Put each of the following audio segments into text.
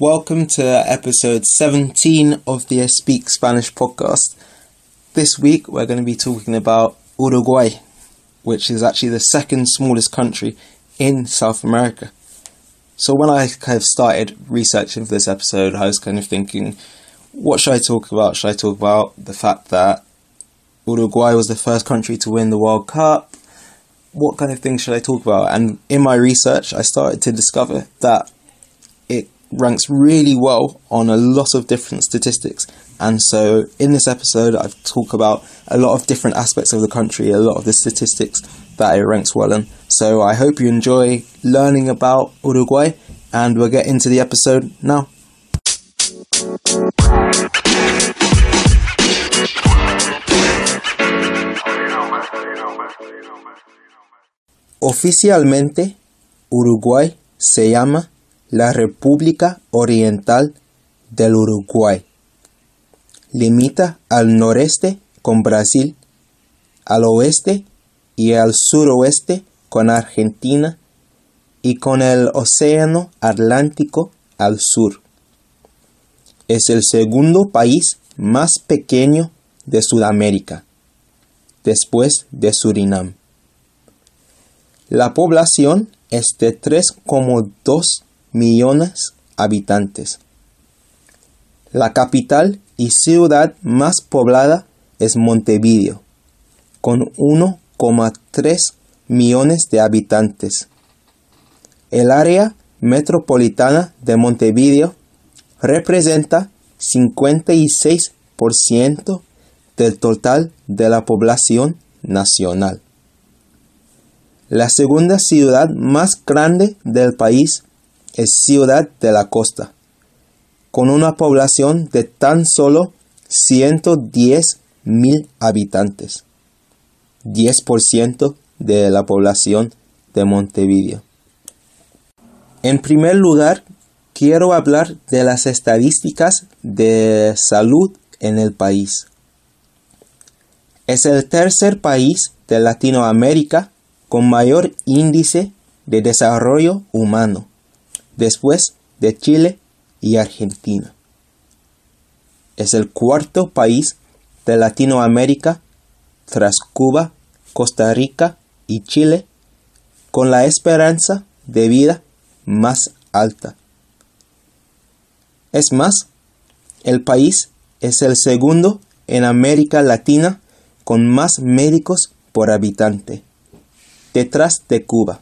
Welcome to episode 17 of the Speak Spanish podcast. This week we're going to be talking about Uruguay, which is actually the second smallest country in South America. So when I kind of started researching for this episode, I was kind of thinking, what should I talk about? Should I talk about the fact that Uruguay was the first country to win the World Cup? What kind of things should I talk about? And in my research, I started to discover that ranks really well on a lot of different statistics. And so in this episode, I've talked about a lot of different aspects of the country, a lot of the statistics that it ranks well in. So I hope you enjoy learning about Uruguay, and we'll get into the episode now. Oficialmente, Uruguay se llama la República Oriental del Uruguay. Limita al noreste con Brasil, al oeste y al suroeste con Argentina y con el Océano Atlántico al sur. Es el segundo país más pequeño de Sudamérica, después de Surinam. La población es de 3,2 millones habitantes. La capital y ciudad más poblada es Montevideo, con 1,3 millones de habitantes. El área metropolitana de Montevideo representa 56% del total de la población nacional. La segunda ciudad más grande del país es Ciudad de la Costa, con una población de tan solo 110 mil habitantes, 10% de la población de Montevideo. En primer lugar, quiero hablar de las estadísticas de salud en el país. Es el tercer país de Latinoamérica con mayor índice de desarrollo humano después de Chile y Argentina. Es el cuarto país de Latinoamérica tras Cuba, Costa Rica y Chile con la esperanza de vida más alta. Es más, el país es el segundo en América Latina con más médicos por habitante, detrás de Cuba.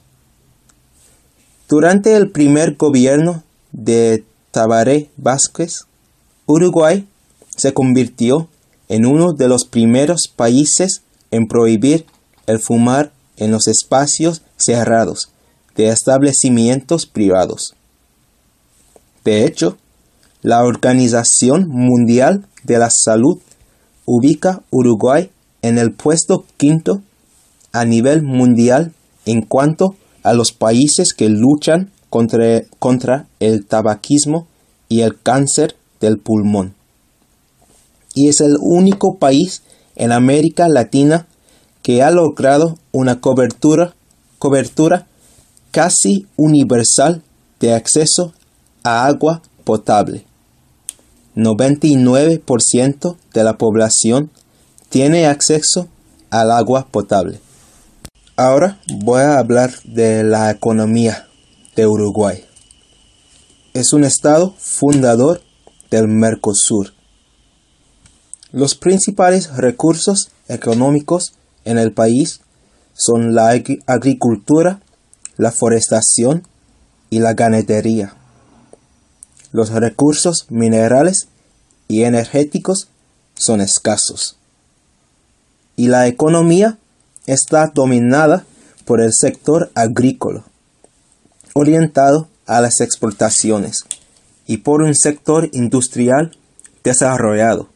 Durante el primer gobierno de Tabaré Vázquez, Uruguay se convirtió en uno de los primeros países en prohibir el fumar en los espacios cerrados de establecimientos privados. De hecho, la Organización Mundial de la Salud ubica Uruguay en el puesto quinto a nivel mundial en cuanto a los países que luchan contra, contra el tabaquismo y el cáncer del pulmón. Y es el único país en América Latina que ha logrado una cobertura, cobertura casi universal de acceso a agua potable. 99% de la población tiene acceso al agua potable. Ahora voy a hablar de la economía de Uruguay. Es un estado fundador del Mercosur. Los principales recursos económicos en el país son la agricultura, la forestación y la ganadería. Los recursos minerales y energéticos son escasos. Y la economía está dominada por el sector agrícola, orientado a las exportaciones, y por un sector industrial desarrollado.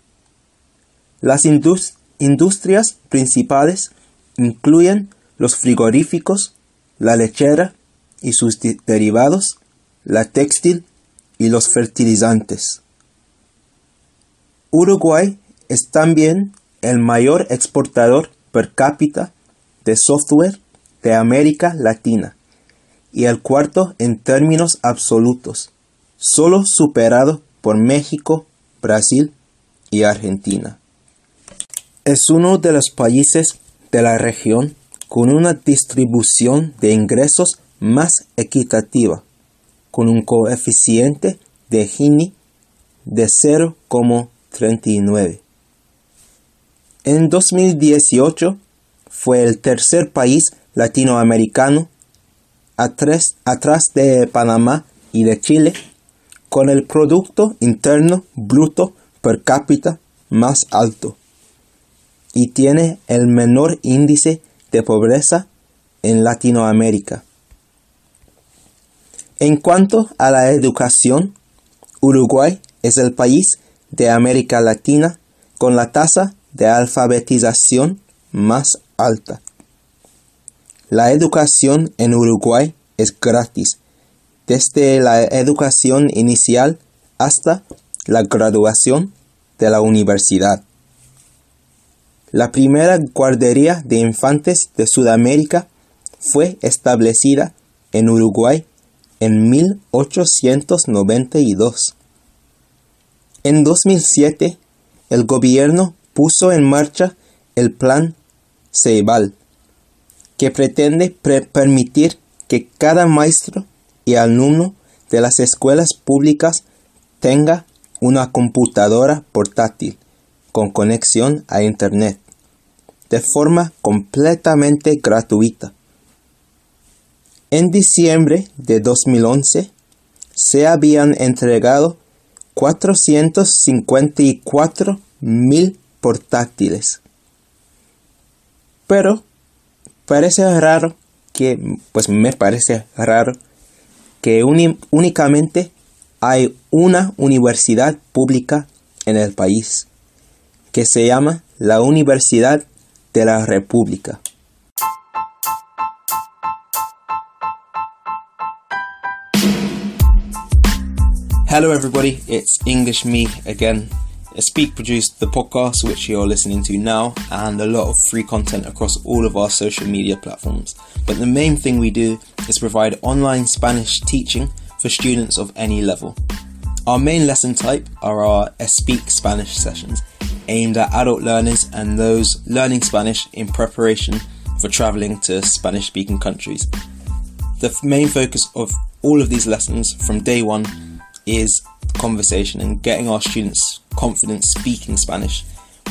Las industrias principales incluyen los frigoríficos, la lechera y sus derivados, la textil y los fertilizantes. Uruguay es también el mayor exportador per cápita de software de América Latina y el cuarto en términos absolutos, solo superado por México, Brasil y Argentina. Es uno de los países de la región con una distribución de ingresos más equitativa, con un coeficiente de Gini de 0,39. En 2018 fue el tercer país latinoamericano atrás, atrás de Panamá y de Chile con el Producto Interno Bruto per cápita más alto y tiene el menor índice de pobreza en Latinoamérica. En cuanto a la educación, Uruguay es el país de América Latina con la tasa de alfabetización más alta. La educación en Uruguay es gratis, desde la educación inicial hasta la graduación de la universidad. La primera guardería de infantes de Sudamérica fue establecida en Uruguay en 1892. En 2007, el gobierno puso en marcha el Plan Ceibal, que pretende permitir que cada maestro y alumno de las escuelas públicas tenga una computadora portátil con conexión a Internet de forma completamente gratuita. En diciembre de 2011 se habían entregado 454 mil portátiles. Pero parece raro que, pues me parece raro que únicamente hay una universidad pública en el país que se llama la Universidad de la República. Hello, everybody. It's English Me again. Speak produced the podcast, which you're listening to now, and a lot of free content across all of our social media platforms. But the main thing we do is provide online Spanish teaching for students of any level. Our main lesson type are our Speak Spanish sessions, aimed at adult learners and those learning Spanish in preparation for traveling to Spanish speaking countries. The main focus of all of these lessons from day one is conversation and getting our students confident speaking Spanish.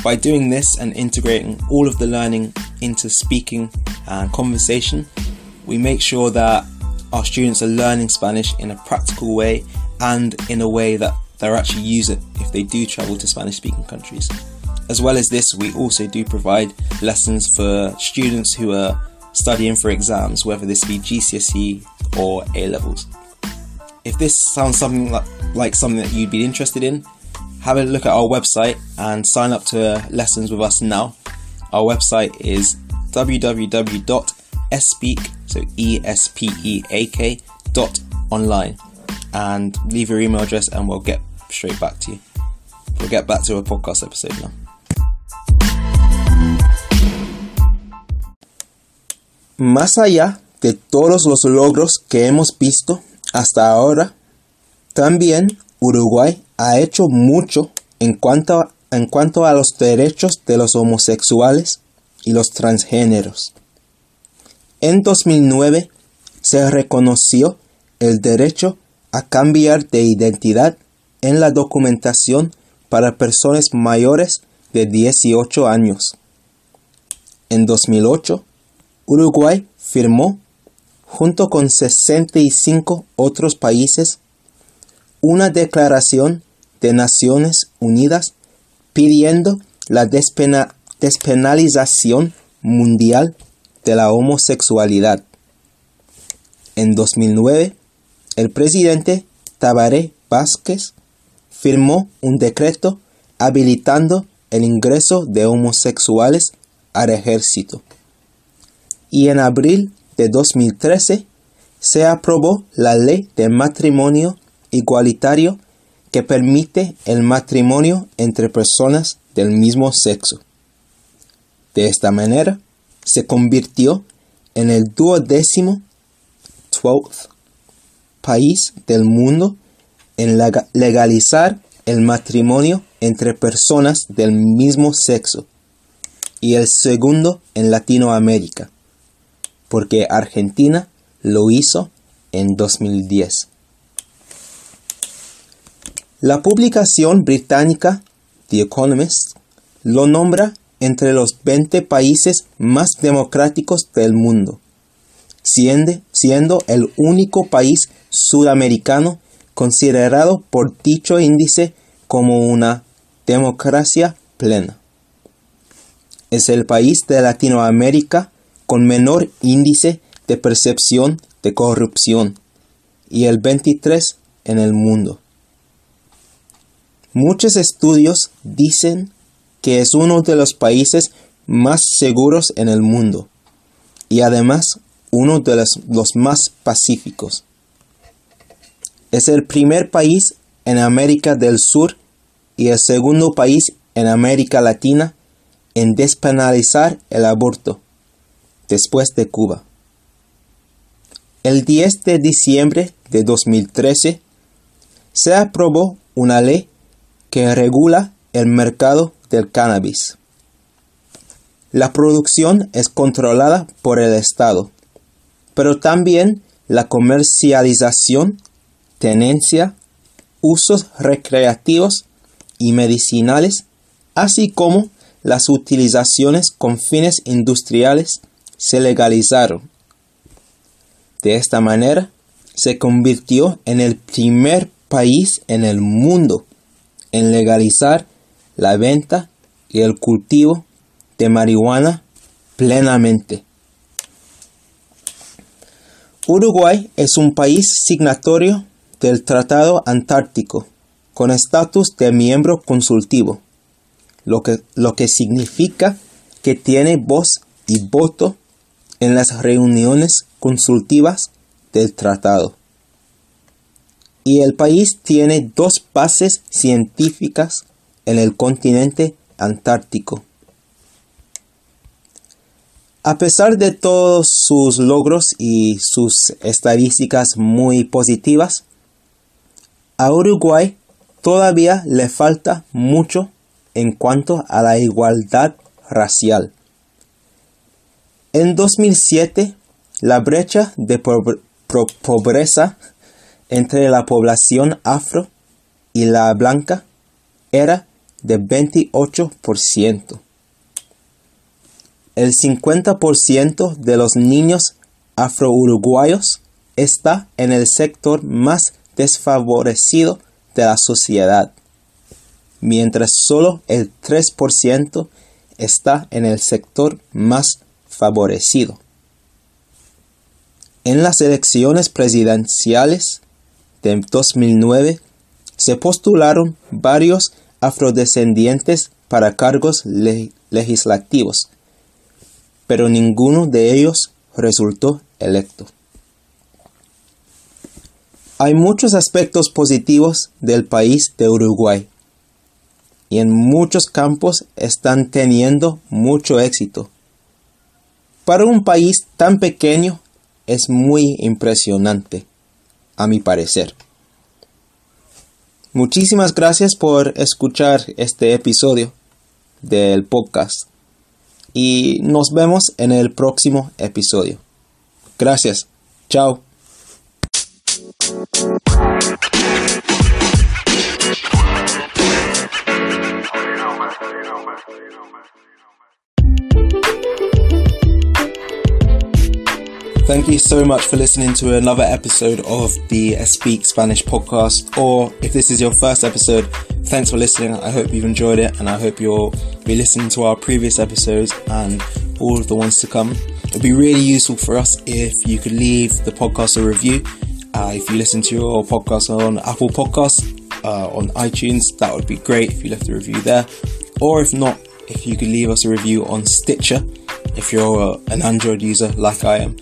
By doing this and integrating all of the learning into speaking and conversation, we make sure that our students are learning Spanish in a practical way and in a way that they'll actually use it if they do travel to Spanish speaking countries. As well as this, we also do provide lessons for students who are studying for exams, whether this be GCSE or A levels. If this sounds something like, like something that you'd be interested in, have a look at our website and sign up to lessons with us now. Our website is www.espeak, so E S P E A K dot online, and leave your email address and we'll get straight back to you. We'll get back to a podcast episode now. Más allá de todos los logros que hemos visto hasta ahora, también Uruguay ha hecho mucho en cuanto, a, en cuanto a los derechos de los homosexuales y los transgéneros. En 2009 se reconoció el derecho a cambiar de identidad en la documentación para personas mayores de 18 años. En 2008, Uruguay firmó, junto con 65 otros países, una declaración de Naciones Unidas pidiendo la despenalización mundial de la homosexualidad. En 2009, el presidente Tabaré Vázquez firmó un decreto habilitando el ingreso de homosexuales al ejército y en abril de 2013 se aprobó la ley de matrimonio igualitario que permite el matrimonio entre personas del mismo sexo. De esta manera, se convirtió en el duodécimo 12 país del mundo en legalizar el matrimonio entre personas del mismo sexo y el segundo en Latinoamérica, porque Argentina lo hizo en 2010. La publicación británica The Economist lo nombra entre los 20 países más democráticos del mundo, siendo, el único país sudamericano considerado por dicho índice como una democracia plena. Es el país de Latinoamérica con menor índice de percepción de corrupción y el 23 en el mundo. Muchos estudios dicen que es uno de los países más seguros en el mundo y además uno de los, más pacíficos. Es el primer país en América del Sur y el segundo país en América Latina en despenalizar el aborto, después de Cuba. El 10 de diciembre de 2013 se aprobó una ley que regula el mercado del cannabis. La producción es controlada por el Estado, pero también la comercialización tenencia, usos recreativos y medicinales, así como las utilizaciones con fines industriales se legalizaron. De esta manera, se convirtió en el primer país en el mundo en legalizar la venta y el cultivo de marihuana plenamente. Uruguay es un país signatorio del Tratado Antártico, con estatus de miembro consultivo, lo que, lo que significa que tiene voz y voto en las reuniones consultivas del tratado. Y el país tiene dos bases científicas en el continente antártico. A pesar de todos sus logros y sus estadísticas muy positivas, a Uruguay todavía le falta mucho en cuanto a la igualdad racial. En 2007, la brecha de pobreza entre la población afro y la blanca era de 28%. El 50% de los niños afro-uruguayos está en el sector más desfavorecido de la sociedad, mientras solo el 3% está en el sector más favorecido. En las elecciones presidenciales de 2009 se postularon varios afrodescendientes para cargos legislativos, pero ninguno de ellos resultó electo. Hay muchos aspectos positivos del país de Uruguay y en muchos campos están teniendo mucho éxito. Para un país tan pequeño es muy impresionante, a mi parecer. Muchísimas gracias por escuchar este episodio del podcast y nos vemos en el próximo episodio. Gracias. Chao. So much for listening to another episode of the Speak Spanish podcast. Or if this is your first episode, thanks for listening. I hope you've enjoyed it and I hope you'll be listening to our previous episodes and all of the ones to come. It'd be really useful for us if you could leave the podcast a review uh, if you listen to your podcast on Apple Podcasts, uh, on iTunes, that would be great if you left a review there. Or if not, if you could leave us a review on Stitcher, if you're an Android user like I am,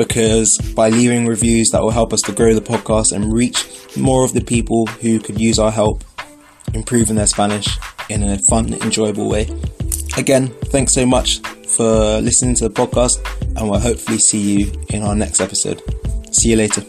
because by leaving reviews, that will help us to grow the podcast and reach more of the people who could use our help improving their Spanish in a fun, enjoyable way. Again, thanks so much for listening to the podcast, and we'll hopefully see you in our next episode. See you later.